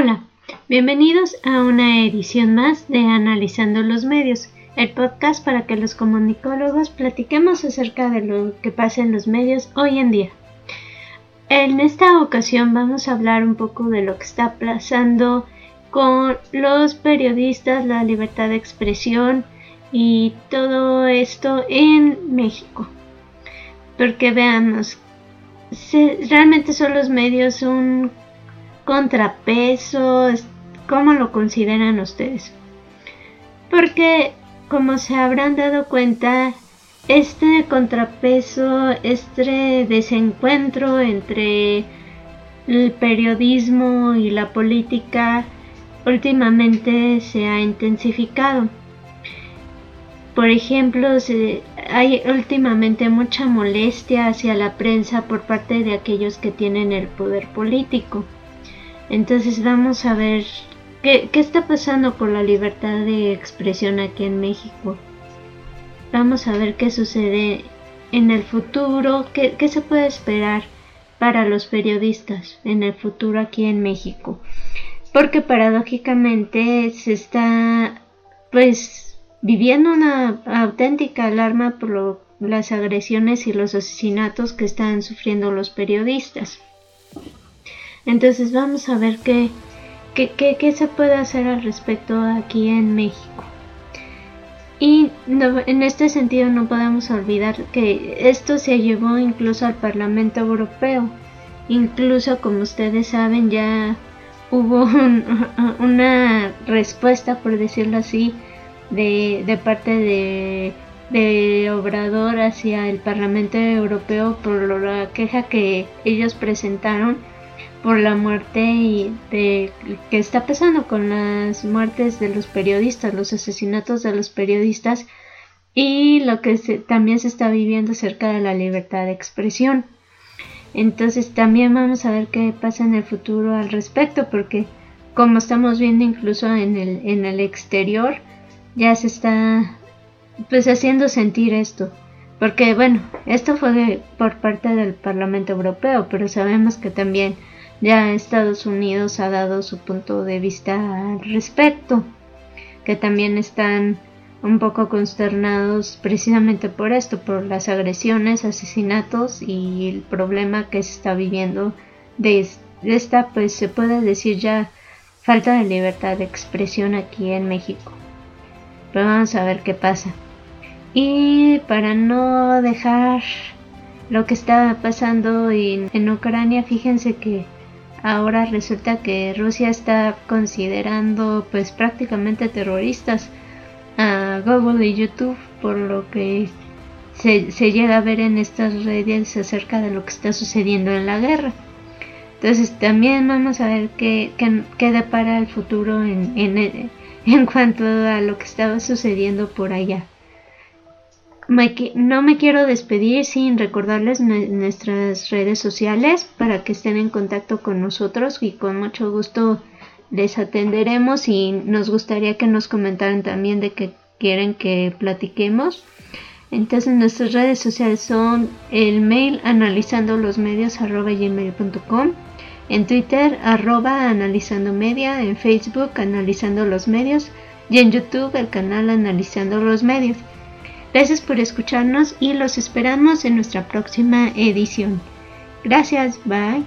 Hola, bienvenidos a una edición más de Analizando los Medios, el podcast para que los comunicólogos platiquemos acerca de lo que pasa en los medios hoy en día. En esta ocasión vamos a hablar un poco de lo que está pasando con los periodistas, la libertad de expresión y todo esto en México. Porque veamos, realmente son los medios un contrapeso, ¿cómo lo consideran ustedes? Porque, como se habrán dado cuenta, este contrapeso, este desencuentro entre el periodismo y la política últimamente se ha intensificado. Por ejemplo, hay últimamente mucha molestia hacia la prensa por parte de aquellos que tienen el poder político. Entonces vamos a ver qué, está pasando con la libertad de expresión aquí en México. Vamos a ver qué sucede en el futuro, qué, qué se puede esperar para los periodistas en el futuro aquí en México. Porque paradójicamente se está pues viviendo una auténtica alarma por las agresiones y los asesinatos que están sufriendo los periodistas. Entonces vamos a ver qué, qué, se puede hacer al respecto aquí en México. Y en este sentido no podemos olvidar que esto se llevó incluso al Parlamento Europeo. Incluso como ustedes saben ya hubo una respuesta, por decirlo así, de, de parte de, de Obrador hacia el Parlamento Europeo por la queja que ellos presentaron por la muerte y de que está pasando con las muertes de los periodistas, los asesinatos de los periodistas y lo que también se está viviendo acerca de la libertad de expresión. Entonces también vamos a ver qué pasa en el futuro al respecto porque como estamos viendo incluso en el, en el exterior ya se está pues haciendo sentir esto. Porque bueno, esto fue por parte del Parlamento Europeo, pero sabemos que también ya Estados Unidos ha dado su punto de vista al respecto, que también están un poco consternados precisamente por esto, por las agresiones, asesinatos y el problema que se está viviendo de esta, pues se puede decir ya falta de libertad de expresión aquí en México. Pero vamos a ver qué pasa. Y para no dejar lo que está pasando en, en Ucrania, fíjense que ahora resulta que Rusia está considerando pues prácticamente terroristas a Google y YouTube por lo que se, llega a ver en estas redes acerca de lo que está sucediendo en la guerra. Entonces también vamos a ver qué, qué, depara el futuro en, en cuanto a lo que estaba sucediendo por allá no me quiero despedir sin recordarles nuestras redes sociales para que estén en contacto con nosotros y con mucho gusto les atenderemos y nos gustaría que nos comentaran también de qué quieren que platiquemos. Entonces nuestras redes sociales son el mail analizando los medios arroba gmail.com, en Twitter arroba analizando media, en Facebook analizando los medios y en YouTube el canal analizando los medios. Gracias por escucharnos y los esperamos en nuestra próxima edición. Gracias, bye.